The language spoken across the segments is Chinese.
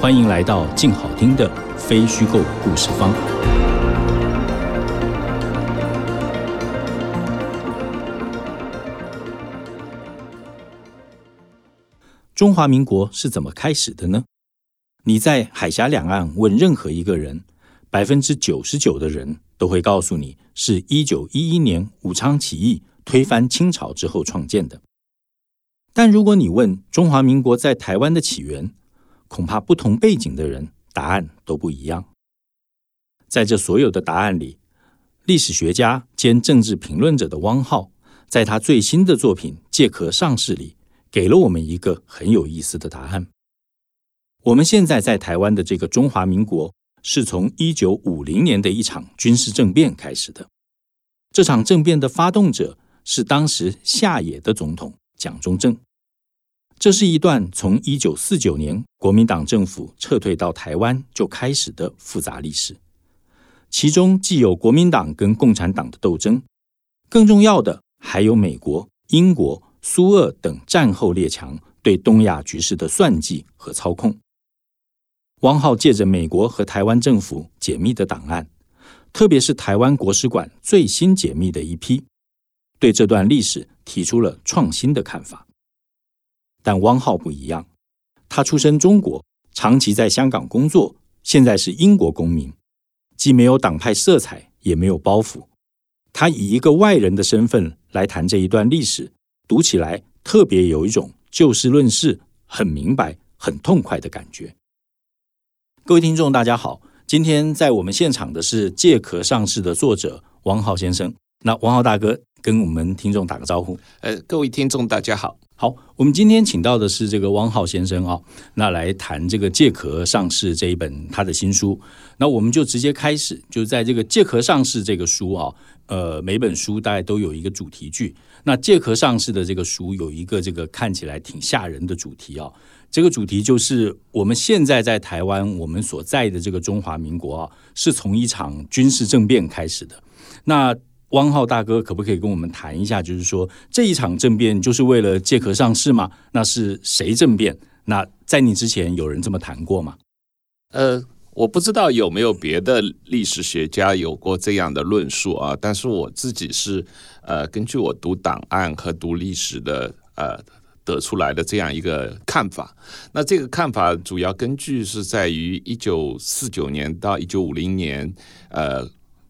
欢迎来到静好听的非虚构故事方。中华民国是怎么开始的呢？你在海峡两岸问任何一个人，百分之九十九的人都会告诉你，是一九一一年武昌起义推翻清朝之后创建的。但如果你问中华民国在台湾的起源，恐怕不同背景的人答案都不一样。在这所有的答案里，历史学家兼政治评论者的汪浩，在他最新的作品《借壳上市》里，给了我们一个很有意思的答案。我们现在在台湾的这个中华民国，是从一九五零年的一场军事政变开始的。这场政变的发动者是当时下野的总统蒋中正。这是一段从一九四九年国民党政府撤退到台湾就开始的复杂历史，其中既有国民党跟共产党的斗争，更重要的还有美国、英国、苏俄等战后列强对东亚局势的算计和操控。汪浩借着美国和台湾政府解密的档案，特别是台湾国史馆最新解密的一批，对这段历史提出了创新的看法。但汪浩不一样，他出身中国，长期在香港工作，现在是英国公民，既没有党派色彩，也没有包袱。他以一个外人的身份来谈这一段历史，读起来特别有一种就事论事、很明白、很痛快的感觉。各位听众，大家好，今天在我们现场的是《借壳上市》的作者汪浩先生。那汪浩大哥跟我们听众打个招呼。呃，各位听众，大家好。好，我们今天请到的是这个汪浩先生啊，那来谈这个《借壳上市》这一本他的新书。那我们就直接开始，就在这个《借壳上市》这个书啊，呃，每本书大概都有一个主题句。那《借壳上市》的这个书有一个这个看起来挺吓人的主题啊，这个主题就是我们现在在台湾，我们所在的这个中华民国啊，是从一场军事政变开始的。那汪浩大哥，可不可以跟我们谈一下？就是说，这一场政变就是为了借壳上市吗？那是谁政变？那在你之前有人这么谈过吗？呃，我不知道有没有别的历史学家有过这样的论述啊。但是我自己是呃，根据我读档案和读历史的呃得出来的这样一个看法。那这个看法主要根据是在于一九四九年到一九五零年呃。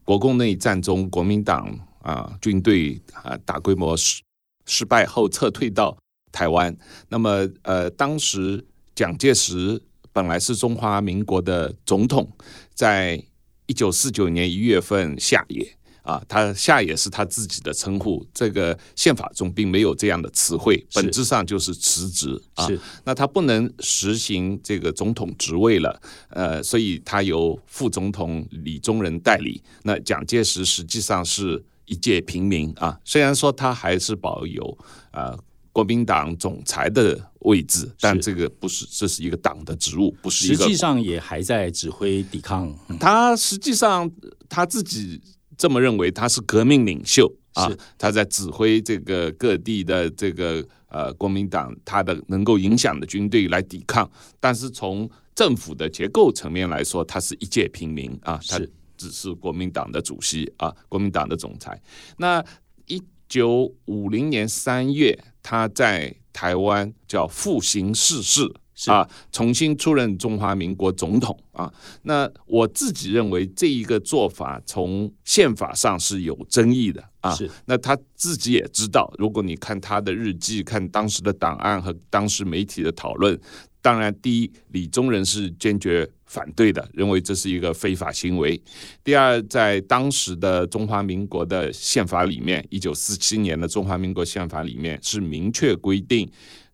国共内战中，国民党啊军队啊大规模失失败后撤退到台湾。那么，呃，当时蒋介石本来是中华民国的总统，在一九四九年一月份下野。啊，他下也是他自己的称呼，这个宪法中并没有这样的词汇，本质上就是辞职啊。那他不能实行这个总统职位了，呃，所以他由副总统李宗仁代理。那蒋介石实际上是一介平民啊，虽然说他还是保有啊国民党总裁的位置，但这个不是，这是一个党的职务，不是一个。实际上也还在指挥抵抗。他实际上他自己。這麼認為，他是革命领袖啊，他在指挥这个各地的这个呃国民党，他的能够影响的军队来抵抗。但是从政府的结构层面来说，他是一介平民啊，他只是国民党的主席啊，国民党的总裁。那一九五零年三月，他在台湾叫復行視事。啊，重新出任中华民国总统啊，那我自己认为这一个做法从宪法上是有争议的啊。是，那他自己也知道，如果你看他的日记，看当时的档案和当时媒体的讨论，当然，第一，李宗仁是坚决反对的，认为这是一个非法行为。第二，在当时的中华民国的宪法里面，一九四七年的中华民国宪法里面是明确规定。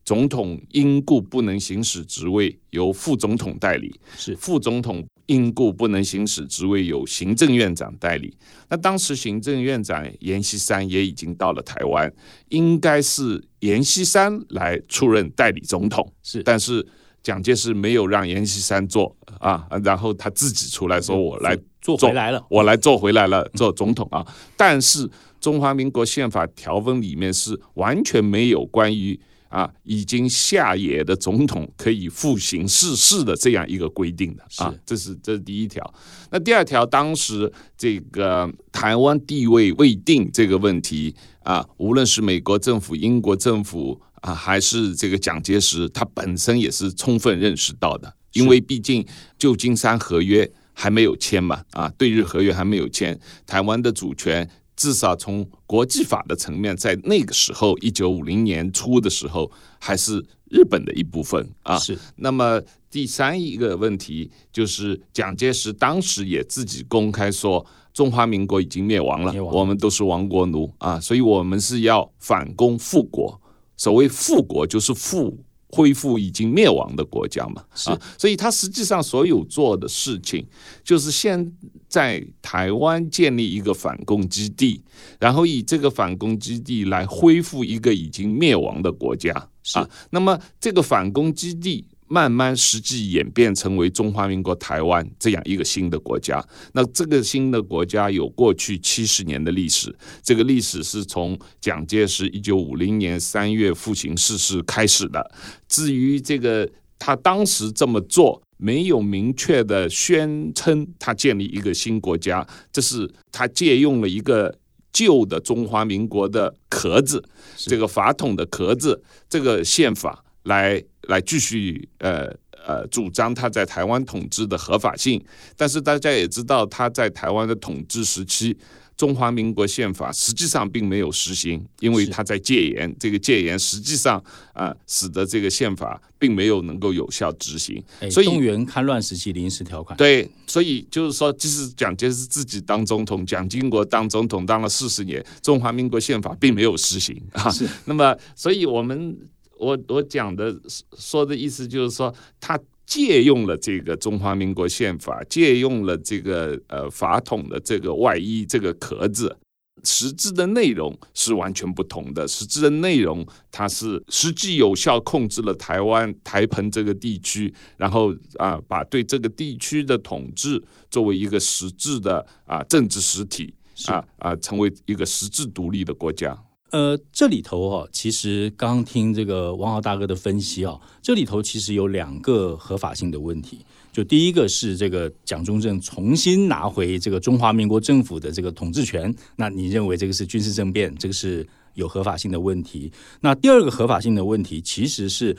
总统因故不能行使职位，由副总统代理；是副总统因故不能行使职位，由行政院长代理。那当时行政院长阎锡山也已经到了台湾，应该是阎锡山来出任代理总统。是，但是蒋介石没有让阎锡山做啊，然后他自己出来说：“我来做回来了，我来做回来了，做总统啊。”但是中华民国宪法条文里面是完全没有关于。啊，已经下野的总统可以复行世事的这样一个规定的啊，这是这是第一条。那第二条，当时这个台湾地位未定这个问题啊，无论是美国政府、英国政府啊，还是这个蒋介石，他本身也是充分认识到的，因为毕竟旧金山合约还没有签嘛，啊，对日合约还没有签，台湾的主权。至少从国际法的层面，在那个时候，一九五零年初的时候，还是日本的一部分啊。是。那么第三一个问题就是，蒋介石当时也自己公开说，中华民国已经灭亡了，我们都是亡国奴啊，所以我们是要反攻复国。所谓复国，就是复。恢复已经灭亡的国家嘛，啊，所以他实际上所有做的事情，就是先在台湾建立一个反攻基地，然后以这个反攻基地来恢复一个已经灭亡的国家，啊，那么这个反攻基地。慢慢实际演变成为中华民国台湾这样一个新的国家。那这个新的国家有过去七十年的历史，这个历史是从蒋介石一九五零年三月复行逝世开始的。至于这个他当时这么做，没有明确的宣称他建立一个新国家，这是他借用了一个旧的中华民国的壳子，这个法统的壳子，这个宪法。来来继续呃呃主张他在台湾统治的合法性，但是大家也知道他在台湾的统治时期，中华民国宪法实际上并没有实行，因为他在戒严，这个戒严实际上啊使得这个宪法并没有能够有效执行，所以动员戡乱时期临时条款。对，所以就是说，即使蒋介石自己当总统，蒋经国当总统当了四十年，中华民国宪法并没有实行。啊，是。那么所以我们。我我讲的说的意思就是说，他借用了这个中华民国宪法，借用了这个呃法统的这个外衣这个壳子，实质的内容是完全不同的。实质的内容，它是实际有效控制了台湾台澎这个地区，然后啊，把对这个地区的统治作为一个实质的啊政治实体啊啊，成为一个实质独立的国家。呃，这里头哈，其实刚听这个王浩大哥的分析啊，这里头其实有两个合法性的问题。就第一个是这个蒋中正重新拿回这个中华民国政府的这个统治权，那你认为这个是军事政变，这个是有合法性的问题？那第二个合法性的问题其实是。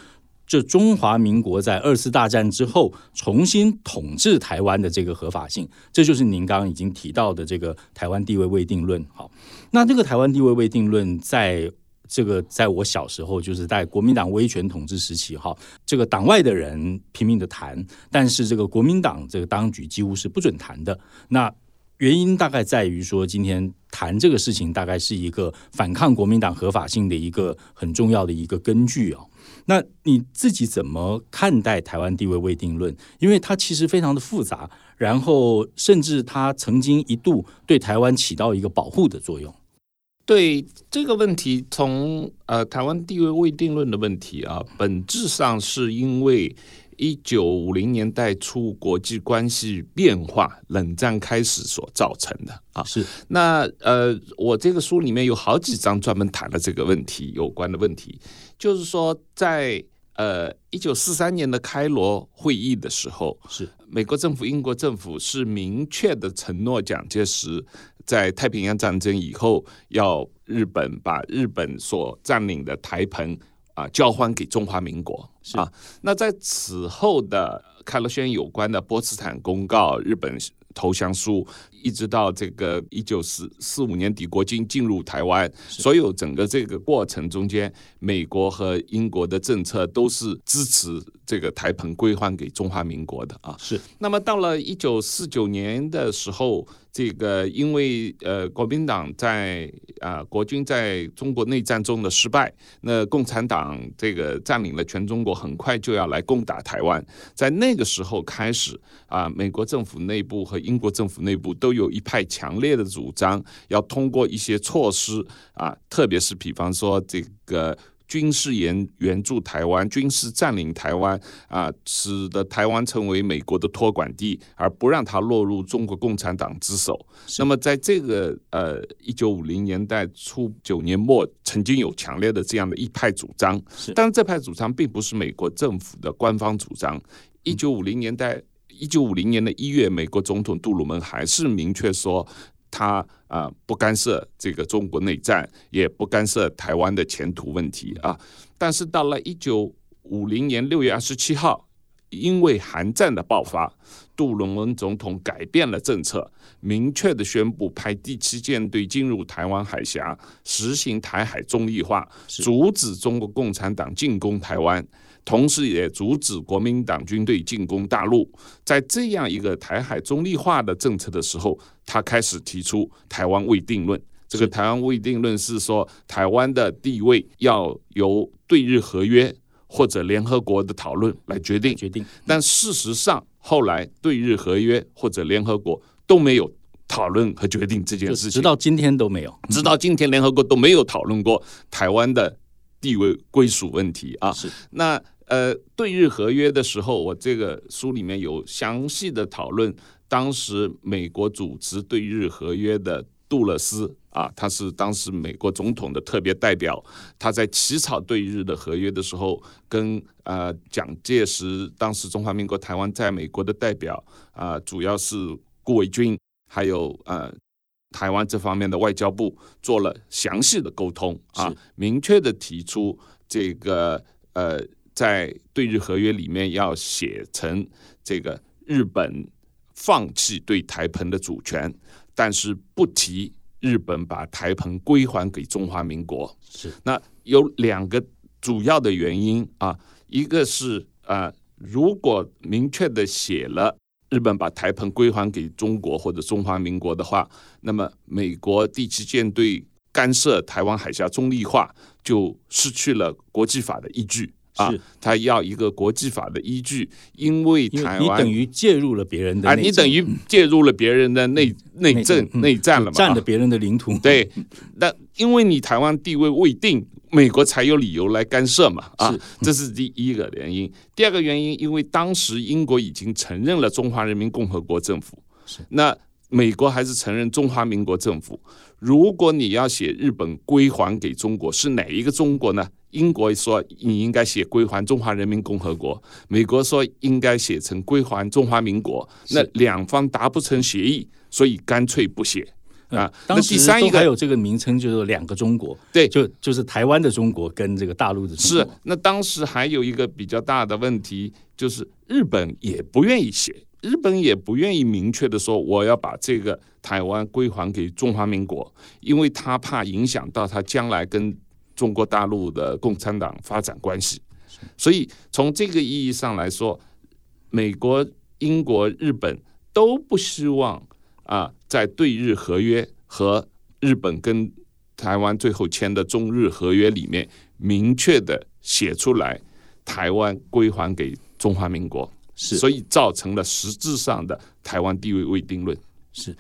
这中华民国在二次大战之后重新统治台湾的这个合法性，这就是您刚刚已经提到的这个台湾地位未定论。好，那这个台湾地位未定论，在这个在我小时候，就是在国民党威权统治时期，哈，这个党外的人拼命的谈，但是这个国民党这个当局几乎是不准谈的。那原因大概在于说，今天谈这个事情，大概是一个反抗国民党合法性的一个很重要的一个根据啊。那你自己怎么看待台湾地位未定论？因为它其实非常的复杂，然后甚至它曾经一度对台湾起到一个保护的作用。对这个问题，从呃台湾地位未定论的问题啊，本质上是因为。一九五零年代初，国际关系变化，冷战开始所造成的啊。是那呃，我这个书里面有好几章专门谈了这个问题有关的问题，就是说，在呃一九四三年的开罗会议的时候，是美国政府、英国政府是明确的承诺蒋介石在太平洋战争以后，要日本把日本所占领的台澎。啊，交还给中华民国啊！那在此后的开罗宣有关的波茨坦公告、日本投降书，一直到这个一九四四五年底国军进入台湾，所有整个这个过程中间，美国和英国的政策都是支持这个台澎归还给中华民国的啊。是。那么到了一九四九年的时候。这个因为呃国民党在啊国军在中国内战中的失败，那共产党这个占领了全中国，很快就要来攻打台湾。在那个时候开始啊，美国政府内部和英国政府内部都有一派强烈的主张，要通过一些措施啊，特别是比方说这个。军事援援助台湾，军事占领台湾啊，使得台湾成为美国的托管地，而不让它落入中国共产党之手。那么，在这个呃一九五零年代初九年末，曾经有强烈的这样的一派主张，但是这派主张并不是美国政府的官方主张。一九五零年代，一九五零年的一月，美国总统杜鲁门还是明确说。他啊不干涉这个中国内战，也不干涉台湾的前途问题啊。但是到了一九五零年六月二十七号，因为韩战的爆发，杜鲁门总统改变了政策，明确的宣布派第七舰队进入台湾海峡，实行台海中立化，阻止中国共产党进攻台湾。同时，也阻止国民党军队进攻大陆。在这样一个台海中立化的政策的时候，他开始提出台湾未定论。这个台湾未定论是说，台湾的地位要由对日合约或者联合国的讨论来决定。决定。但事实上，后来对日合约或者联合国都没有讨论和决定这件事情，直到今天都没有。直到今天，联合国都没有讨论过台湾的地位归属问题啊。是。那。呃，对日合约的时候，我这个书里面有详细的讨论。当时美国主持对日合约的杜勒斯啊，他是当时美国总统的特别代表。他在起草对日的合约的时候，跟呃蒋介石当时中华民国台湾在美国的代表啊，主要是顾维钧，还有呃台湾这方面的外交部做了详细的沟通啊，明确的提出这个呃。在对日合约里面要写成这个日本放弃对台澎的主权，但是不提日本把台澎归还给中华民国。是那有两个主要的原因啊，一个是啊，如果明确的写了日本把台澎归还给中国或者中华民国的话，那么美国第七舰队干涉台湾海峡中立化就失去了国际法的依据。啊，他要一个国际法的依据，因为台湾你等于介入了别人的啊，你等于介入了别人的内内政内战了嘛，占了别人的领土。对，那因为你台湾地位未定，美国才有理由来干涉嘛。啊，这是第一个原因。第二个原因，因为当时英国已经承认了中华人民共和国政府，是那美国还是承认中华民国政府。如果你要写日本归还给中国，是哪一个中国呢？英国说你应该写归还中华人民共和国，美国说应该写成归还中华民国。那两方达不成协议，所以干脆不写啊。那第三一个还有这个名称，就是两个中国。对，就就是台湾的中国跟这个大陆的中国。是。那当时还有一个比较大的问题，就是日本也不愿意写，日本也不愿意明确的说我要把这个台湾归还给中华民国，因为他怕影响到他将来跟。中国大陆的共产党发展关系，所以从这个意义上来说，美国、英国、日本都不希望啊，在对日合约和日本跟台湾最后签的中日合约里面，明确的写出来，台湾归还给中华民国，是，所以造成了实质上的台湾地位未定论。是，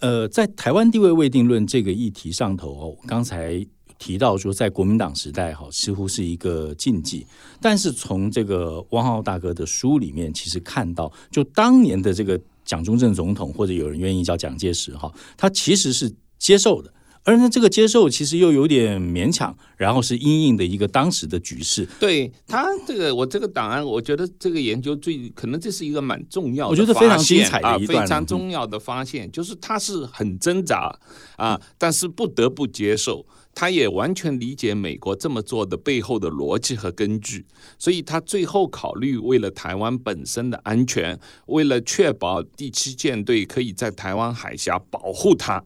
呃，在台湾地位未定论这个议题上头哦，刚才。提到说，在国民党时代，哈，似乎是一个禁忌。但是从这个汪浩大哥的书里面，其实看到，就当年的这个蒋中正总统，或者有人愿意叫蒋介石，哈，他其实是接受的，而呢，这个接受其实又有点勉强，然后是因应的一个当时的局势。对他这个，我这个档案，我觉得这个研究最可能这是一个蛮重要的，我觉得非常精彩的一段，非常重要的发现，就是他是很挣扎啊，但是不得不接受，他也完全理解美国这么做的背后的逻辑和根据，所以他最后考虑为了台湾本身的安全，为了确保第七舰队可以在台湾海峡保护它。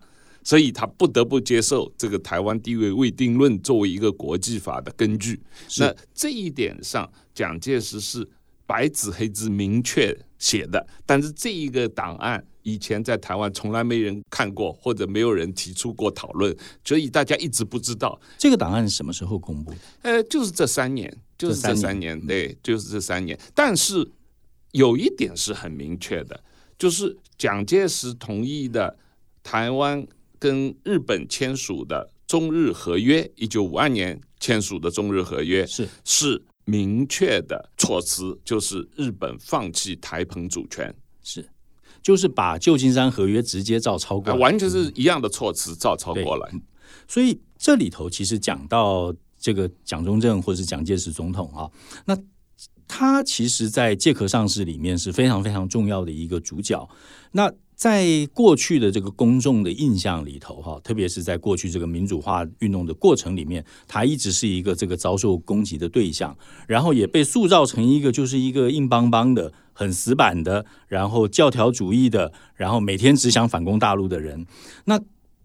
所以他不得不接受这个台湾地位未定论作为一个国际法的根据。那这一点上，蒋介石是白纸黑字明确写的。但是这一个档案以前在台湾从来没人看过，或者没有人提出过讨论，所以大家一直不知道这个档案什么时候公布。呃，就是这三年，就是这三年，对，就是这三年。但是有一点是很明确的，就是蒋介石同意的台湾。跟日本签署的中日合约，一九五二年签署的中日合约是。是明确的措辞，就是日本放弃台澎主权，是。就是把旧金山合约直接照抄过来，完全是一样的措辞照抄过来。所以这里头其实讲到这个蒋中正或者是蒋介石总统啊，那他其实在借壳上市里面是非常非常重要的一个主角。那在过去的这个公众的印象里头，哈，特别是在过去这个民主化运动的过程里面，他一直是一个这个遭受攻击的对象，然后也被塑造成一个就是一个硬邦邦的、很死板的，然后教条主义的，然后每天只想反攻大陆的人。那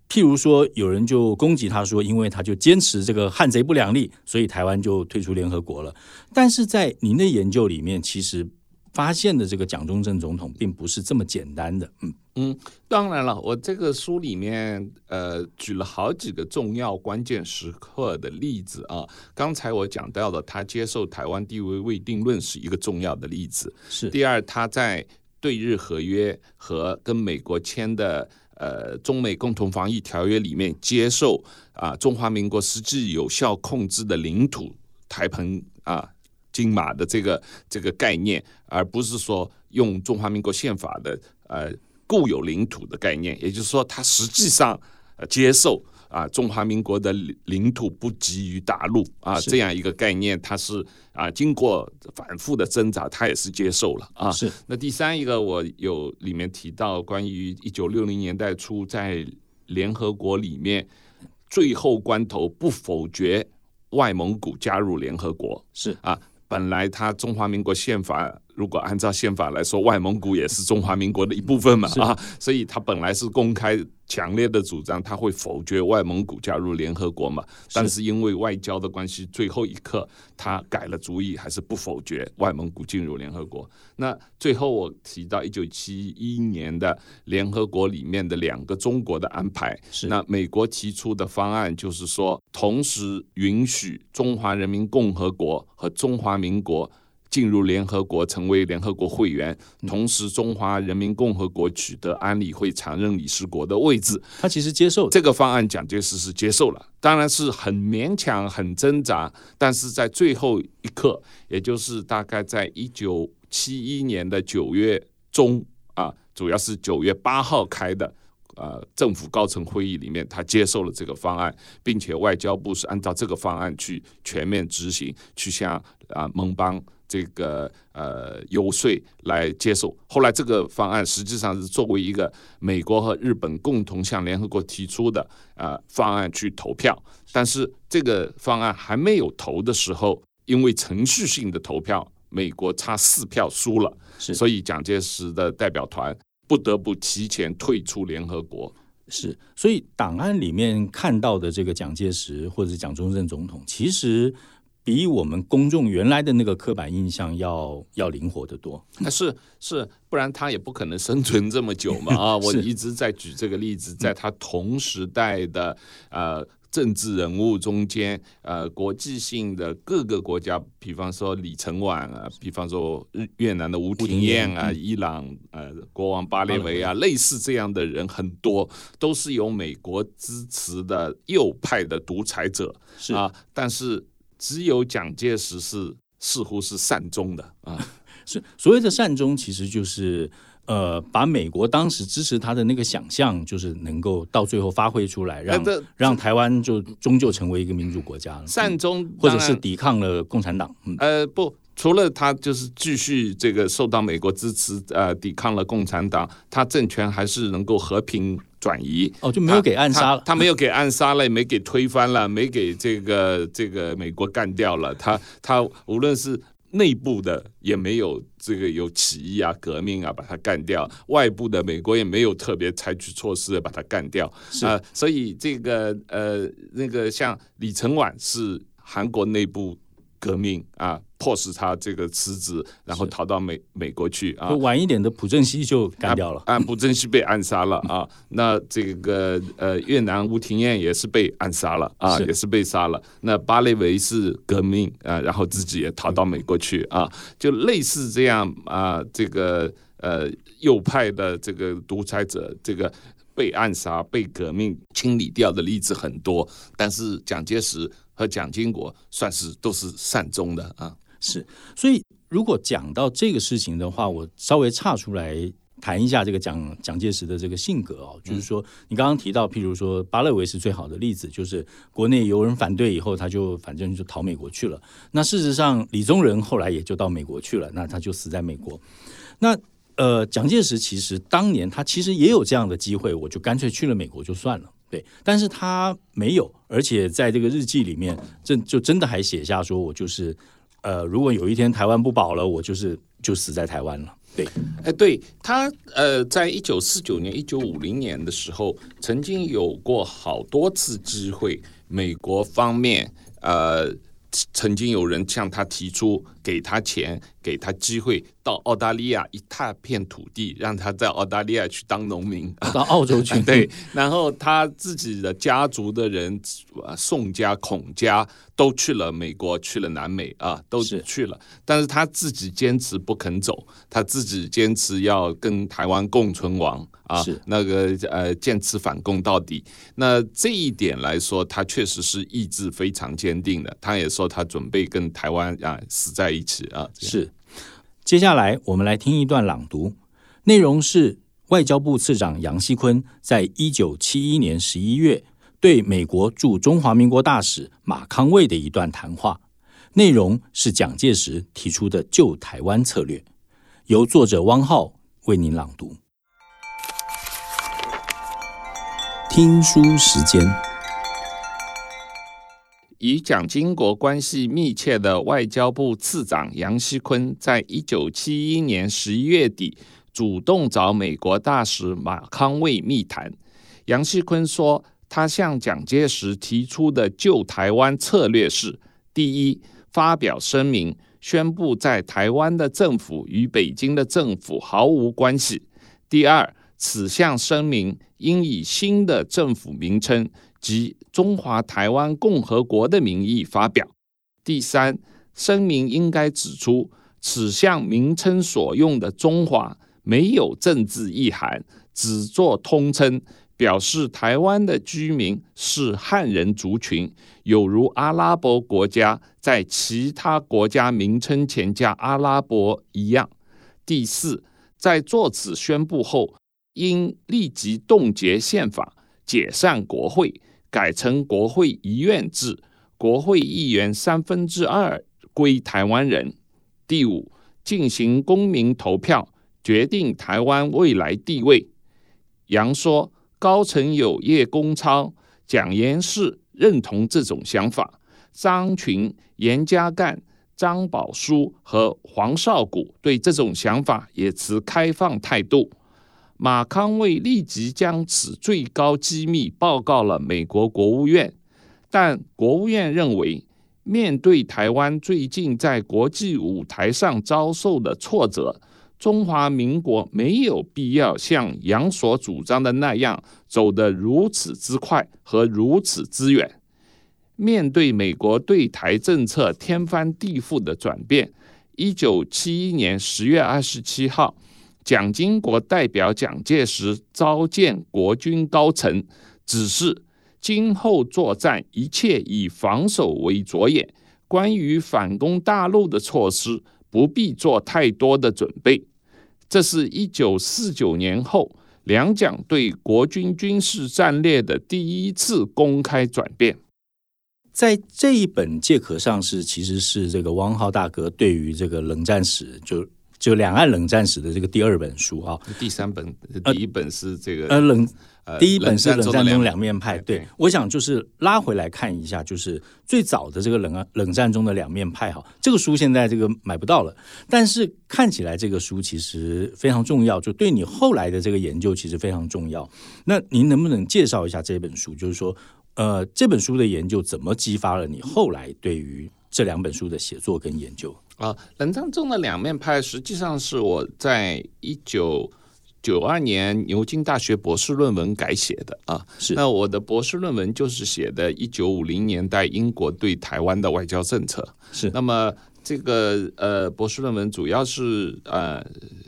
譬如说，有人就攻击他说，因为他就坚持这个汉贼不两立，所以台湾就退出联合国了。但是在您的研究里面，其实。发现的这个蒋中正总统并不是这么简单的，嗯嗯，当然了，我这个书里面呃举了好几个重要关键时刻的例子啊。刚才我讲到的，他接受台湾地位未定论是一个重要的例子。是第二，他在对日合约和跟美国签的呃中美共同防御条约里面接受啊中华民国实际有效控制的领土台澎啊。金马的这个这个概念，而不是说用中华民国宪法的呃固有领土的概念，也就是说，他实际上接受啊中华民国的领土不及于大陆啊这样一个概念，他是啊经过反复的挣扎，他也是接受了啊。是。那第三一个，我有里面提到关于一九六零年代初在联合国里面最后关头不否决外蒙古加入联合国，是啊。本来他中华民国宪法，如果按照宪法来说，外蒙古也是中华民国的一部分嘛啊，所以他本来是公开。强烈的主张他会否决外蒙古加入联合国嘛？但是因为外交的关系，最后一刻他改了主意，还是不否决外蒙古进入联合国。那最后我提到一九七一年的联合国里面的两个中国的安排，是那美国提出的方案就是说，同时允许中华人民共和国和中华民国。进入联合国成为联合国会员，同时中华人民共和国取得安理会常任理事国的位置。他其实接受这个方案，蒋介石是接受了，当然是很勉强、很挣扎，但是在最后一刻，也就是大概在一九七一年的九月中啊，主要是九月八号开的呃政府高层会议里面，他接受了这个方案，并且外交部是按照这个方案去全面执行，去向啊盟邦。这个呃游说来接受，后来这个方案实际上是作为一个美国和日本共同向联合国提出的呃方案去投票，但是这个方案还没有投的时候，因为程序性的投票，美国差四票输了，是，所以蒋介石的代表团不得不提前退出联合国，是，所以档案里面看到的这个蒋介石或者蒋中正总统，其实。比我们公众原来的那个刻板印象要要灵活的多，是是，不然他也不可能生存这么久嘛。啊！我一直在举这个例子，在他同时代的呃政治人物中间，呃国际性的各个国家，比方说李承晚啊，比方说日越南的吴廷艳啊，伊朗呃国王巴列维啊，类似这样的人很多，都是由美国支持的右派的独裁者。是。啊，但是。只有蒋介石是似乎是善终的啊，所所谓的善终，其实就是呃，把美国当时支持他的那个想象，就是能够到最后发挥出来，让让台湾就终究成为一个民主国家了。善终，或者是抵抗了共产党。嗯呃，不。除了他就是继续这个受到美国支持，呃，抵抗了共产党，他政权还是能够和平转移。哦，就没有给暗杀了，他没有给暗杀了，也没给推翻了，没给这个这个美国干掉了。他他无论是内部的也没有这个有起义啊、革命啊把他干掉，外部的美国也没有特别采取措施把他干掉。啊，所以这个呃那个像李承晚是韩国内部。革命啊，迫使他这个辞职，然后逃到美美国去啊。晚一点的朴正熙就干掉了，啊，朴正熙被暗杀了啊。那这个呃，越南吴廷艳也是被暗杀了啊，也是被杀了。那巴雷维是革命啊，然后自己也逃到美国去啊，就类似这样啊，这个呃右派的这个独裁者，这个被暗杀、被革命清理掉的例子很多，但是蒋介石。和蒋经国算是都是善终的啊，是。所以如果讲到这个事情的话，我稍微岔出来谈一下这个蒋蒋介石的这个性格哦，就是说你刚刚提到，譬如说巴勒维是最好的例子，就是国内有人反对以后，他就反正就逃美国去了。那事实上，李宗仁后来也就到美国去了，那他就死在美国。那呃，蒋介石其实当年他其实也有这样的机会，我就干脆去了美国就算了。对，但是他没有，而且在这个日记里面，这就真的还写下说，我就是，呃，如果有一天台湾不保了，我就是就死在台湾了。对，哎，对他，呃，在一九四九年、一九五零年的时候，曾经有过好多次机会，美国方面，呃，曾经有人向他提出给他钱，给他机会。到澳大利亚一大片土地，让他在澳大利亚去当农民，到澳洲去。对，然后他自己的家族的人，宋家、孔家都去了美国，去了南美啊，都去了。但是他自己坚持不肯走，他自己坚持要跟台湾共存亡啊，那个呃坚持反攻到底。那这一点来说，他确实是意志非常坚定的。他也说他准备跟台湾啊死在一起啊，是。接下来，我们来听一段朗读，内容是外交部次长杨锡坤在一九七一年十一月对美国驻中华民国大使马康卫的一段谈话，内容是蒋介石提出的救台湾策略，由作者汪浩为您朗读。听书时间。与蒋经国关系密切的外交部次长杨锡坤，在一九七一年十一月底主动找美国大使马康卫密谈。杨锡坤说，他向蒋介石提出的救台湾策略是：第一，发表声明宣布在台湾的政府与北京的政府毫无关系；第二，此项声明应以新的政府名称。及中华台湾共和国的名义发表。第三，声明应该指出，此项名称所用的“中华”没有政治意涵，只作通称，表示台湾的居民是汉人族群，有如阿拉伯国家在其他国家名称前加阿拉伯一样。第四，在作此宣布后，应立即冻结宪法，解散国会。改成国会一院制，国会议员三分之二归台湾人。第五，进行公民投票，决定台湾未来地位。杨说，高层有叶公超、蒋延士认同这种想法，张群、严家淦、张宝书和黄绍谷对这种想法也持开放态度。马康卫立即将此最高机密报告了美国国务院，但国务院认为，面对台湾最近在国际舞台上遭受的挫折，中华民国没有必要像杨所主张的那样走得如此之快和如此之远。面对美国对台政策天翻地覆的转变，一九七一年十月二十七号。蒋经国代表蒋介石召见国军高层，指示今后作战一切以防守为着眼。关于反攻大陆的措施，不必做太多的准备。这是一九四九年后两蒋对国军军事战略的第一次公开转变。在这一本借壳上是，其实是这个汪浩大哥对于这个冷战史，就就两岸冷战史的这个第二本书啊。第三本，第一本是这个呃冷。第一本是冷战中两面派，对，我想就是拉回来看一下，就是最早的这个冷冷战中的两面派哈，这个书现在这个买不到了，但是看起来这个书其实非常重要，就对你后来的这个研究其实非常重要。那您能不能介绍一下这本书？就是说，呃，这本书的研究怎么激发了你后来对于这两本书的写作跟研究？啊，冷战中的两面派实际上是我在一九。九二年牛津大学博士论文改写的啊，是那我的博士论文就是写的一九五零年代英国对台湾的外交政策，是那么这个呃博士论文主要是呃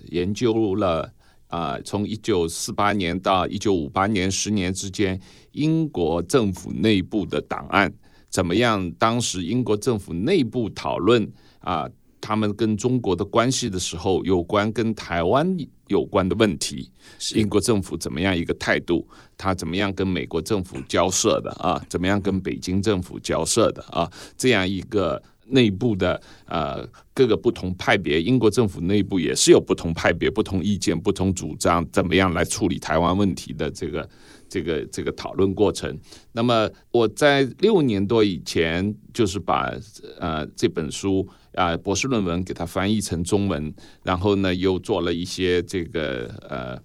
研究了啊从一九四八年到一九五八年十年之间英国政府内部的档案怎么样，当时英国政府内部讨论啊。他们跟中国的关系的时候，有关跟台湾有关的问题，英国政府怎么样一个态度？他怎么样跟美国政府交涉的啊？怎么样跟北京政府交涉的啊？这样一个内部的呃各个不同派别，英国政府内部也是有不同派别、不同意见、不同主张，怎么样来处理台湾问题的这个这个这个讨论过程？那么我在六年多以前，就是把呃这本书。啊，博士论文给它翻译成中文，然后呢，又做了一些这个呃，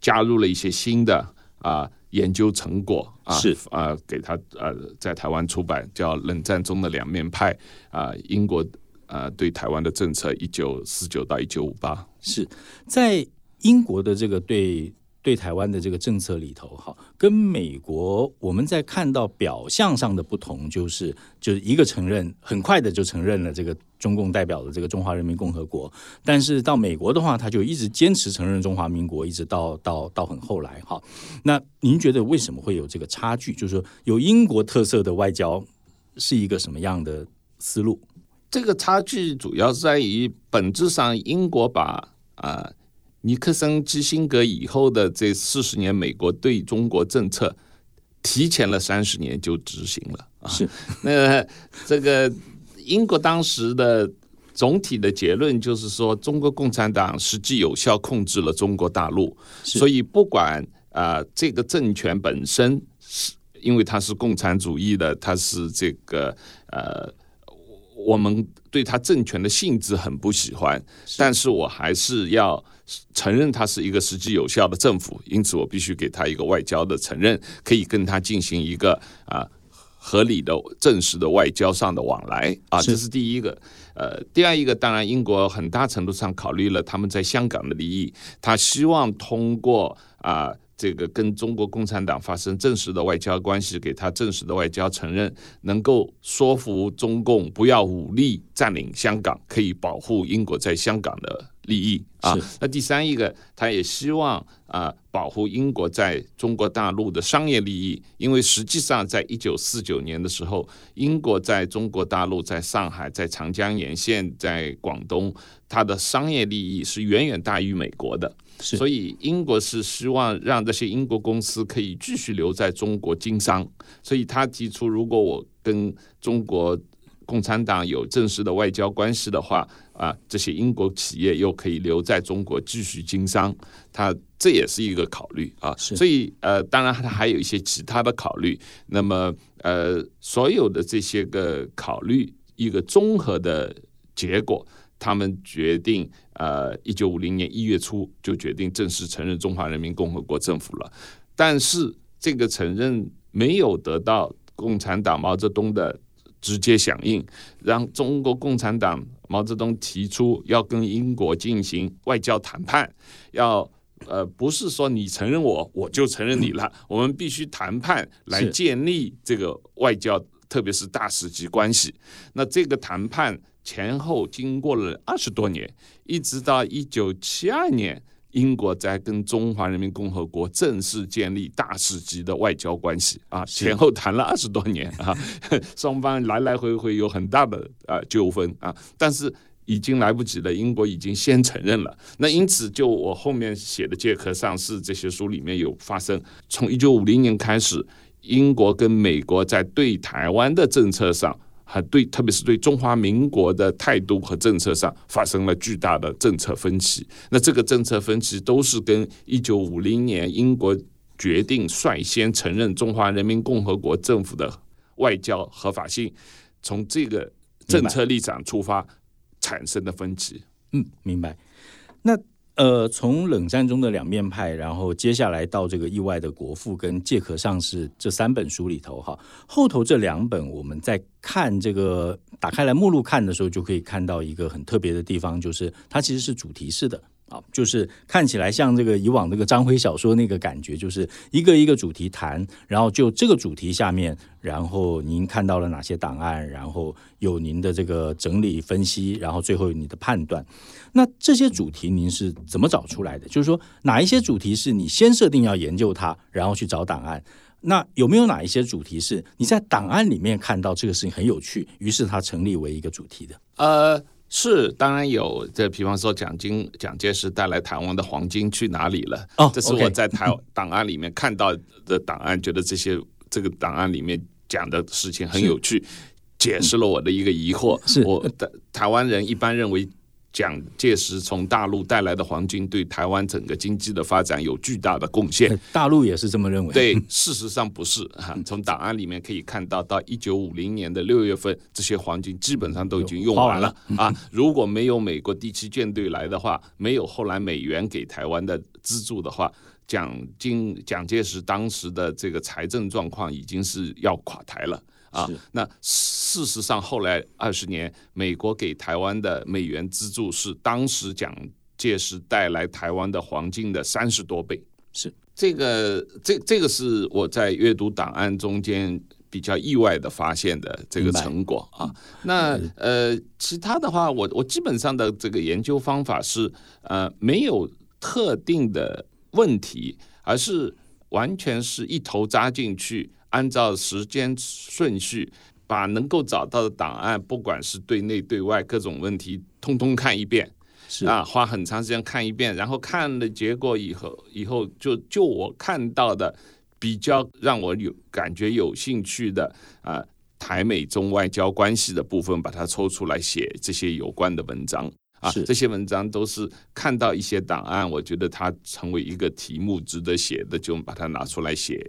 加入了一些新的啊研究成果啊，是啊，给他呃在台湾出版，叫《冷战中的两面派》啊，英国啊对台湾的政策，一九四九到一九五八，是在英国的这个对。对台湾的这个政策里头，哈，跟美国我们在看到表象上的不同，就是就是一个承认很快的就承认了这个中共代表的这个中华人民共和国，但是到美国的话，他就一直坚持承认中华民国，一直到到到很后来，哈。那您觉得为什么会有这个差距？就是说，有英国特色的外交是一个什么样的思路？这个差距主要在于本质上，英国把啊。尼克森基辛格以后的这四十年，美国对中国政策提前了三十年就执行了啊。是，那这个英国当时的总体的结论就是说，中国共产党实际有效控制了中国大陆，所以不管啊这个政权本身是因为它是共产主义的，它是这个呃。我们对它政权的性质很不喜欢，但是我还是要承认他是一个实际有效的政府，因此我必须给他一个外交的承认，可以跟他进行一个啊合理的、正式的外交上的往来啊，这是第一个。呃，第二一个，当然英国很大程度上考虑了他们在香港的利益，他希望通过啊。这个跟中国共产党发生正式的外交关系，给他正式的外交承认，能够说服中共不要武力占领香港，可以保护英国在香港的利益啊。那第三一个，他也希望啊保护英国在中国大陆的商业利益，因为实际上在一九四九年的时候，英国在中国大陆、在上海、在长江沿线、在广东，它的商业利益是远远大于美国的。所以英国是希望让这些英国公司可以继续留在中国经商，所以他提出，如果我跟中国共产党有正式的外交关系的话，啊，这些英国企业又可以留在中国继续经商，他这也是一个考虑啊。所以呃，当然他还有一些其他的考虑。那么呃，所有的这些个考虑，一个综合的结果。他们决定，呃，一九五零年一月初就决定正式承认中华人民共和国政府了。但是这个承认没有得到共产党毛泽东的直接响应，让中国共产党毛泽东提出要跟英国进行外交谈判，要呃，不是说你承认我，我就承认你了，我们必须谈判来建立这个外交，特别是大使级关系。那这个谈判。前后经过了二十多年，一直到一九七二年，英国在跟中华人民共和国正式建立大使级的外交关系啊，前后谈了二十多年啊，双方来来回回有很大的啊纠纷啊，但是已经来不及了，英国已经先承认了。那因此，就我后面写的《借壳上市》这些书里面有发生，从一九五零年开始，英国跟美国在对台湾的政策上，还对特别是对中华民国的态度和政策上发生了巨大的政策分歧。那这个政策分歧都是跟一九五零年英国决定率先承认中华人民共和国政府的外交合法性，从这个政策立场出发。产生的分歧，嗯，明白。那呃，从冷战中的两面派，然后接下来到这个意外的国父跟借壳上市这三本书里头，哈，后头这两本我们在看这个打开来目录看的时候，就可以看到一个很特别的地方，就是它其实是主题式的。啊，就是看起来像这个以往那个章回小说那个感觉，就是一个一个主题谈，然后就这个主题下面，然后您看到了哪些档案，然后有您的这个整理分析，然后最后你的判断。那这些主题您是怎么找出来的？就是说哪一些主题是你先设定要研究它，然后去找档案？那有没有哪一些主题是你在档案里面看到这个事情很有趣，于是它成立为一个主题的？呃。是，当然有。这比方说，蒋经蒋介石带来台湾的黄金去哪里了？哦，这是我在台 档案里面看到的档案，觉得这些这个档案里面讲的事情很有趣，解释了我的一个疑惑。是我的台湾人一般认为。蒋介石从大陆带来的黄金对台湾整个经济的发展有巨大的贡献，大陆也是这么认为。对，事实上不是哈。从档案里面可以看到，到一九五零年的六月份，这些黄金基本上都已经用完了啊。如果没有美国第七舰队来的话，没有后来美元给台湾的资助的话，蒋经蒋介石当时的这个财政状况已经是要垮台了。啊，那事实上后来二十年，美国给台湾的美元资助是当时蒋介石带来台湾的黄金的三十多倍。是这个，这这个是我在阅读档案中间比较意外的发现的这个成果啊。那呃，其他的话，我我基本上的这个研究方法是呃没有特定的问题，而是完全是一头扎进去。按照时间顺序，把能够找到的档案，不管是对内对外各种问题，通通看一遍，是。啊，花很长时间看一遍，然后看了结果以后，以后就就我看到的比较让我有感觉有兴趣的啊，台美中外交关系的部分，把它抽出来写这些有关的文章。啊，这些文章都是看到一些档案，我觉得它成为一个题目值得写的，就把它拿出来写，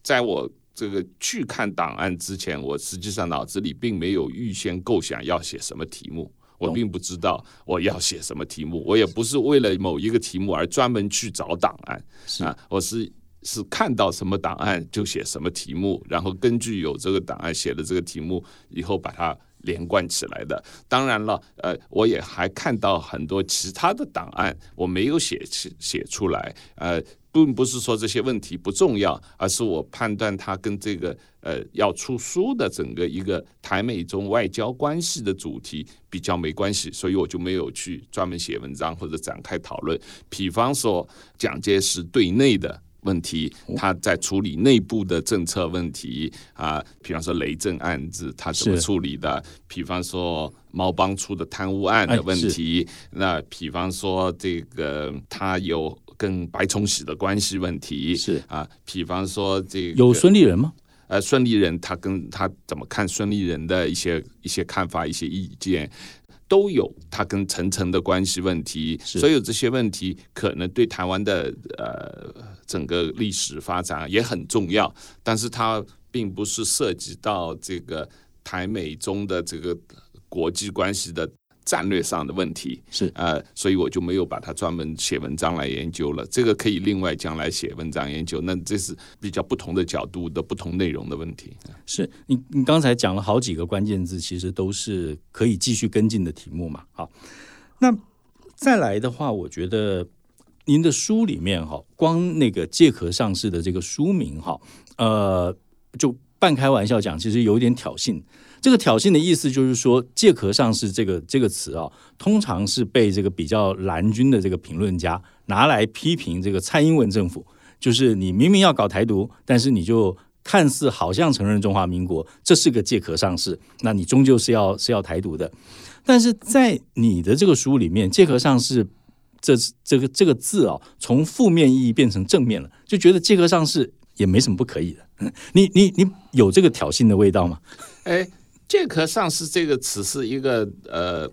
在我。这个去看档案之前，我实际上脑子里并没有预先构想要写什么题目，我并不知道我要写什么题目，我也不是为了某一个题目而专门去找档案啊，我是是看到什么档案就写什么题目，然后根据有这个档案写的这个题目以后把它连贯起来的。当然了，呃，我也还看到很多其他的档案，我没有写写写出来，呃。并不是说这些问题不重要，而是我判断它跟这个呃要出书的整个一个台美中外交关系的主题比较没关系，所以我就没有去专门写文章或者展开讨论。比方说蒋介石对内的问题，他在处理内部的政策问题啊，比方说雷震案子他怎么处理的？比方说毛帮出的贪污案的问题，那比方说这个他有。跟白崇禧的关系问题是啊，比方说这个有孙立人吗？呃，孙立人他跟他怎么看孙立人的一些一些看法、一些意见都有。他跟陈诚的关系问题，所有这些问题可能对台湾的呃整个历史发展也很重要，但是它并不是涉及到这个台美中的这个国际关系的。战略上的问题是呃，所以我就没有把它专门写文章来研究了。这个可以另外将来写文章研究。那这是比较不同的角度的不同内容的问题。是你你刚才讲了好几个关键字，其实都是可以继续跟进的题目嘛。好，那再来的话，我觉得您的书里面哈，光那个借壳上市的这个书名哈，呃，就半开玩笑讲，其实有点挑衅。这个挑衅的意思就是说，“借壳上市”这个这个词啊，通常是被这个比较蓝军的这个评论家拿来批评这个蔡英文政府。就是你明明要搞台独，但是你就看似好像承认中华民国，这是个借壳上市，那你终究是要是要台独的。但是在你的这个书里面，借壳上市这这个这个字哦，从负面意义变成正面了，就觉得借壳上市也没什么不可以的。你你你有这个挑衅的味道吗？哎，借壳上市这个词是一个呃。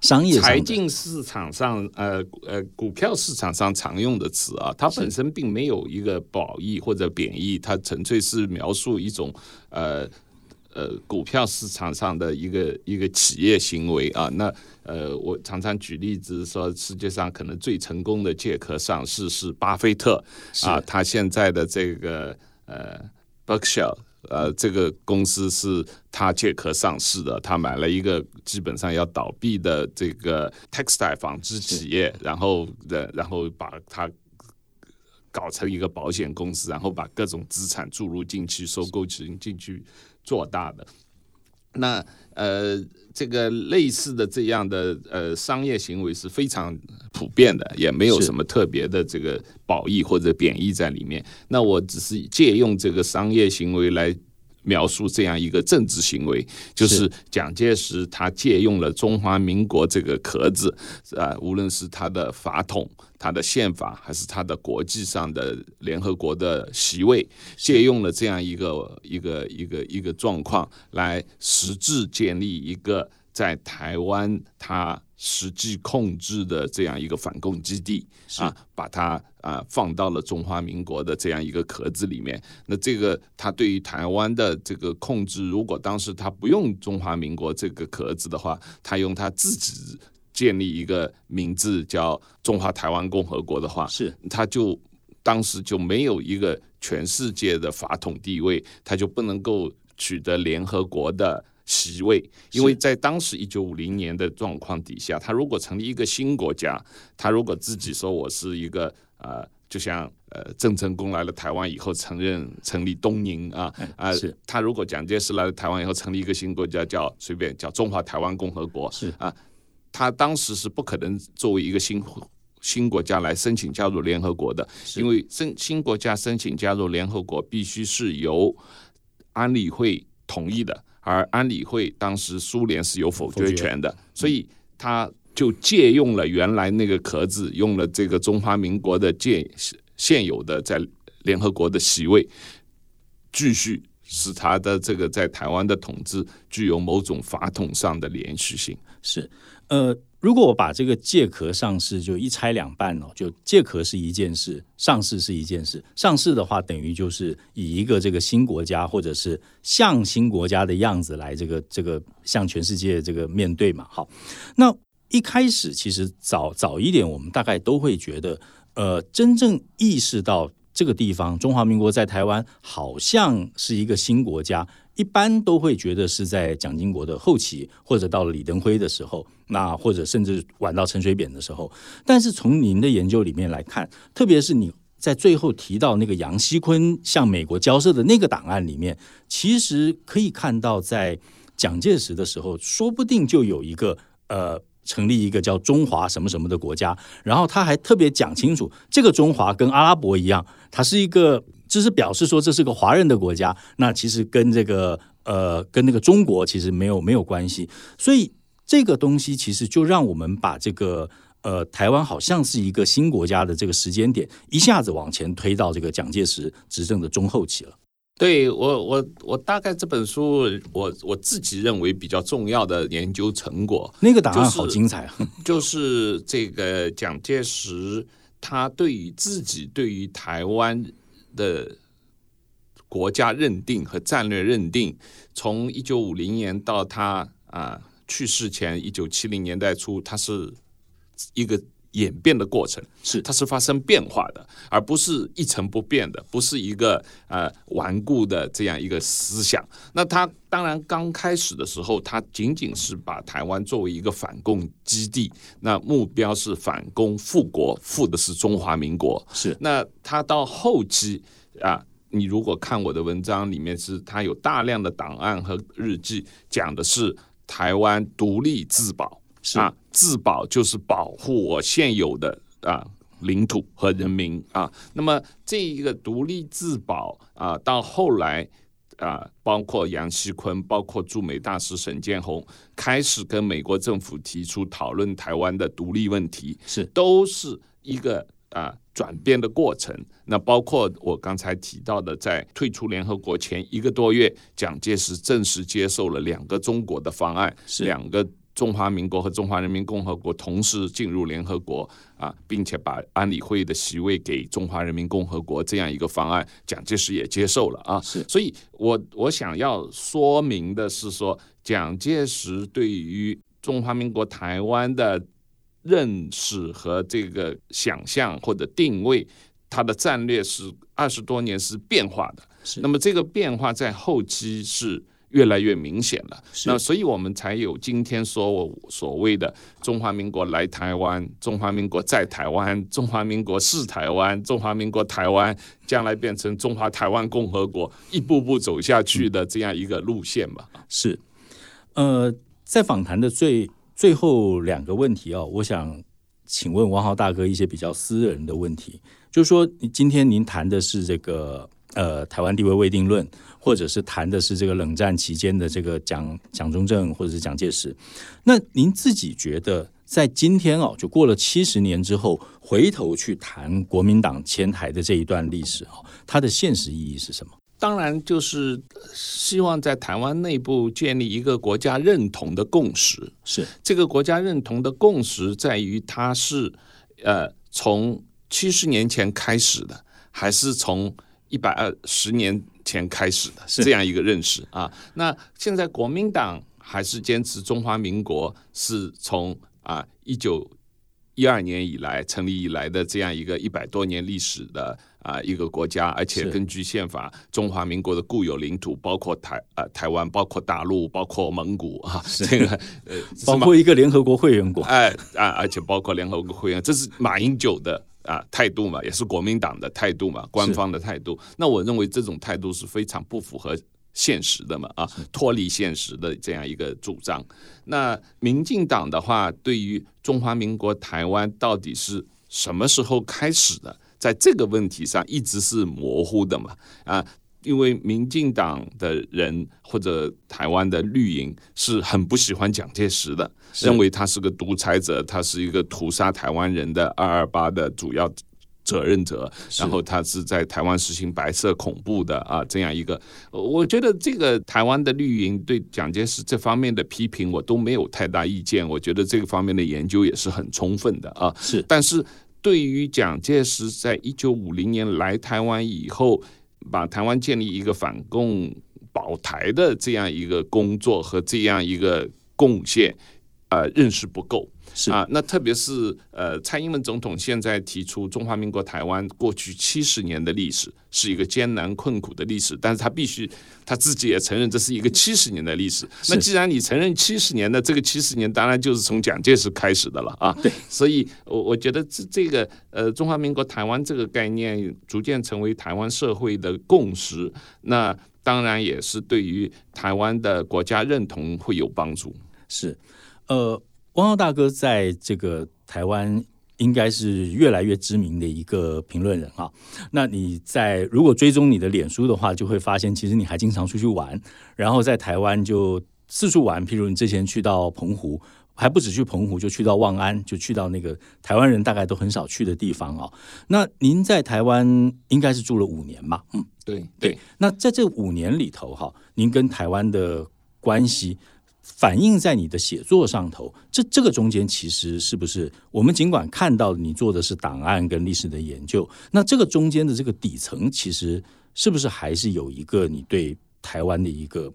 商业财经市场上，呃呃，股票市场上常用的词啊，它本身并没有一个褒义或者贬义，它纯粹是描述一种呃呃股票市场上的一个一个企业行为啊。那呃，我常常举例子说，世界上可能最成功的借壳上市是巴菲特啊，他现在的这个呃 Berkshire。呃，这个公司是他借壳上市的，他买了一个基本上要倒闭的这个 textile 纺织企业，然后的，然后把它搞成一个保险公司，然后把各种资产注入进去，收购进进去做大的。那呃，这个类似的这样的呃商业行为是非常普遍的，也没有什么特别的这个褒义或者贬义在里面。那我只是借用这个商业行为来。描述这样一个政治行为，就是蒋介石他借用了中华民国这个壳子，啊，无论是他的法统、他的宪法，还是他的国际上的联合国的席位，借用了这样一个一个一个一个状况，来实质建立一个在台湾他。实际控制的这样一个反共基地啊，把它啊放到了中华民国的这样一个壳子里面。那这个他对于台湾的这个控制，如果当时他不用中华民国这个壳子的话，他用他自己建立一个名字叫中华台湾共和国的话，是他就当时就没有一个全世界的法统地位，他就不能够取得联合国的。席位，因为在当时一九五零年的状况底下，他如果成立一个新国家，他如果自己说我是一个呃，就像呃郑成功来了台湾以后承认成立东宁啊啊，他如果蒋介石来了台湾以后成立一个新国家叫随便叫中华台湾共和国是。啊，他当时是不可能作为一个新新国家来申请加入联合国的，因为申新国家申请加入联合国必须是由安理会同意的。而安理会当时苏联是有否决权的，所以他就借用了原来那个壳子，用了这个中华民国的现现有的在联合国的席位，继续使他的这个在台湾的统治具有某种法统上的连续性。是，呃。如果我把这个借壳上市就一拆两半哦，就借壳是一件事，上市是一件事。上市的话，等于就是以一个这个新国家或者是像新国家的样子来这个这个向全世界这个面对嘛。好，那一开始其实早早一点，我们大概都会觉得，呃，真正意识到这个地方中华民国在台湾好像是一个新国家。一般都会觉得是在蒋经国的后期，或者到了李登辉的时候，那或者甚至晚到陈水扁的时候。但是从您的研究里面来看，特别是你在最后提到那个杨锡坤向美国交涉的那个档案里面，其实可以看到，在蒋介石的时候，说不定就有一个呃，成立一个叫中华什么什么的国家。然后他还特别讲清楚，这个中华跟阿拉伯一样，它是一个。只是表示说这是个华人的国家，那其实跟这个呃跟那个中国其实没有没有关系，所以这个东西其实就让我们把这个呃台湾好像是一个新国家的这个时间点一下子往前推到这个蒋介石执政的中后期了。对我我我大概这本书我我自己认为比较重要的研究成果，那个答案好精彩啊，就是这个蒋介石他对于自己对于台湾。的国家认定和战略认定，从一九五零年到他啊去世前一九七零年代初，他是一个演变的过程，是它是发生变化的，而不是一成不变的，不是一个呃顽固的这样一个思想。那他当然刚开始的时候，他仅仅是把台湾作为一个反共基地，那目标是反攻复国，复的是中华民国。是那他到后期啊，你如果看我的文章里面，是它有大量的档案和日记，讲的是台湾独立自保，啊，自保就是保护我现有的啊领土和人民啊。那么这一个独立自保啊，到后来。啊，包括杨锡坤，包括驻美大使沈建宏，开始跟美国政府提出讨论台湾的独立问题，是都是一个啊转变的过程。那包括我刚才提到的，在退出联合国前一个多月，蒋介石正式接受了两个中国的方案，是两个。中华民国和中华人民共和国同时进入联合国啊，并且把安理会的席位给中华人民共和国这样一个方案，蒋介石也接受了啊。是，所以我我想要说明的是说，蒋介石对于中华民国台湾的认识和这个想象或者定位，他的战略是二十多年是变化的。是，那么这个变化在后期是。越来越明显了，那所以我们才有今天说我所谓的中华民国来台湾，中华民国在台湾，中华民国是台湾，中华民国台湾将来变成中华台湾共和国，一步步走下去的这样一个路线吧。是，呃，在访谈的最最后两个问题哦，我想请问王豪大哥一些比较私人的问题，就是说，今天您谈的是这个。呃，台湾地位未定论，或者是谈的是这个冷战期间的这个蒋蒋中正或者是蒋介石。那您自己觉得，在今天哦，就过了七十年之后，回头去谈国民党迁台的这一段历史哦，它的现实意义是什么？当然，就是希望在台湾内部建立一个国家认同的共识。是这个国家认同的共识，在于它是呃从七十年前开始的，还是从？一百二十年前开始的这样一个认识啊，那现在国民党还是坚持中华民国是从啊一九一二年以来成立以来的这样一个一百多年历史的啊一个国家，而且根据宪法，中华民国的固有领土包括台啊台湾，包括大陆，包括蒙古啊，这个呃包括一个联合国会员国，哎啊，而且包括联合国会员，这是马英九的。啊，态度嘛，也是国民党的态度嘛，官方的态度。那我认为这种态度是非常不符合现实的嘛，啊，脱离现实的这样一个主张。那民进党的话，对于中华民国台湾到底是什么时候开始的，在这个问题上一直是模糊的嘛，啊。因为民进党的人或者台湾的绿营是很不喜欢蒋介石的，认为他是个独裁者，他是一个屠杀台湾人的二二八的主要责任者，然后他是在台湾实行白色恐怖的啊，这样一个，我觉得这个台湾的绿营对蒋介石这方面的批评我都没有太大意见，我觉得这个方面的研究也是很充分的啊。是，但是对于蒋介石在一九五零年来台湾以后。把台湾建立一个反共保台的这样一个工作和这样一个贡献，呃，认识不够。是啊，那特别是呃，蔡英文总统现在提出中华民国台湾过去七十年的历史是一个艰难困苦的历史，但是他必须他自己也承认这是一个七十年的历史。那既然你承认七十年的这个七十年，当然就是从蒋介石开始的了啊。对，所以我我觉得这这个呃，中华民国台湾这个概念逐渐成为台湾社会的共识，那当然也是对于台湾的国家认同会有帮助。是，呃。汪浩大哥在这个台湾应该是越来越知名的一个评论人啊。那你在如果追踪你的脸书的话，就会发现其实你还经常出去玩，然后在台湾就四处玩。譬如你之前去到澎湖，还不止去澎湖，就去到望安，就去到那个台湾人大概都很少去的地方啊。那您在台湾应该是住了五年嘛？嗯，对对。那在这五年里头哈，您跟台湾的关系？反映在你的写作上头，这这个中间其实是不是我们尽管看到你做的是档案跟历史的研究，那这个中间的这个底层，其实是不是还是有一个你对台湾的一个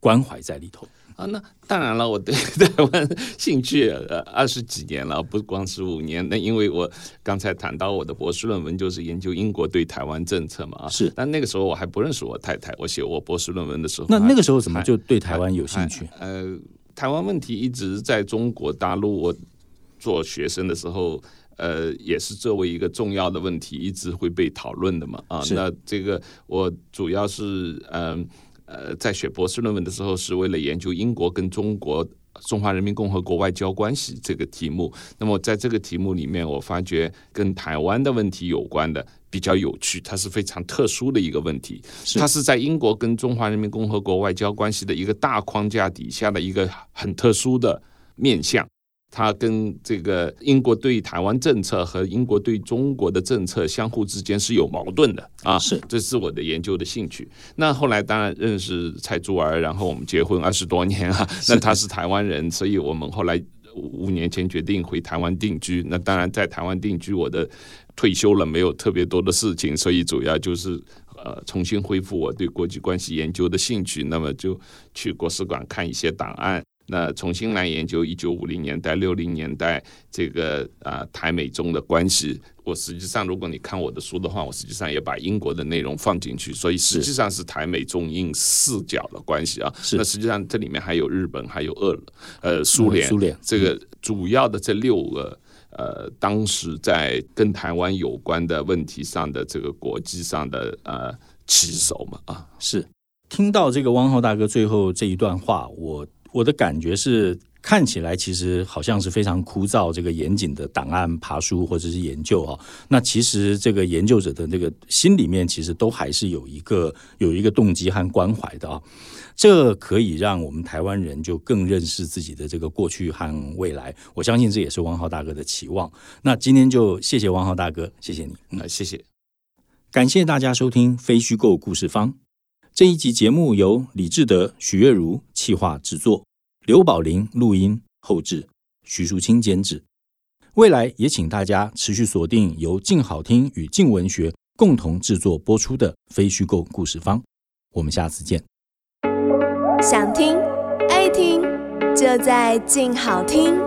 关怀在里头？啊，那当然了，我对 台湾兴趣呃二十几年了，不光是五年。那因为我刚才谈到我的博士论文就是研究英国对台湾政策嘛，啊，是。但那个时候我还不认识我太太，我写我博士论文的时候，那那个时候怎么就对台湾有兴趣？呃，台湾问题一直在中国大陆，我做学生的时候，呃，也是作为一个重要的问题，一直会被讨论的嘛，啊，那这个我主要是嗯。呃，在写博士论文的时候，是为了研究英国跟中国中华人民共和国外交关系这个题目。那么在这个题目里面，我发觉跟台湾的问题有关的比较有趣，它是非常特殊的一个问题。它是在英国跟中华人民共和国外交关系的一个大框架底下的一个很特殊的面向。它跟这个英国对台湾政策和英国对中国的政策相互之间是有矛盾的啊，是，这是我的研究的兴趣。那后来当然认识蔡珠儿，然后我们结婚二十多年啊，那他是台湾人，所以我们后来五年前决定回台湾定居。那当然在台湾定居，我的退休了，没有特别多的事情，所以主要就是呃重新恢复我对国际关系研究的兴趣。那么就去国史馆看一些档案。那重新来研究一九五零年代、六零年代这个啊台美中的关系。我实际上，如果你看我的书的话，我实际上也把英国的内容放进去，所以实际上是台美中英四角的关系啊。是。那实际上这里面还有日本，还有俄呃苏联。苏联。这个主要的这六个呃，当时在跟台湾有关的问题上的这个国际上的呃旗手嘛啊。是。听到这个汪浩大哥最后这一段话，我。我的感觉是，看起来其实好像是非常枯燥，这个严谨的档案爬书或者是研究啊。那其实这个研究者的那个心里面，其实都还是有一个有一个动机和关怀的啊。这可以让我们台湾人就更认识自己的这个过去和未来。我相信这也是王浩大哥的期望。那今天就谢谢王浩大哥，谢谢你，那谢谢，感谢大家收听《非虚构故事方》。这一集节目由李志德、许月如企划制作，刘宝林录音后制，徐淑清监制。未来也请大家持续锁定由静好听与静文学共同制作播出的非虚构故事方。我们下次见。想听爱听，就在静好听。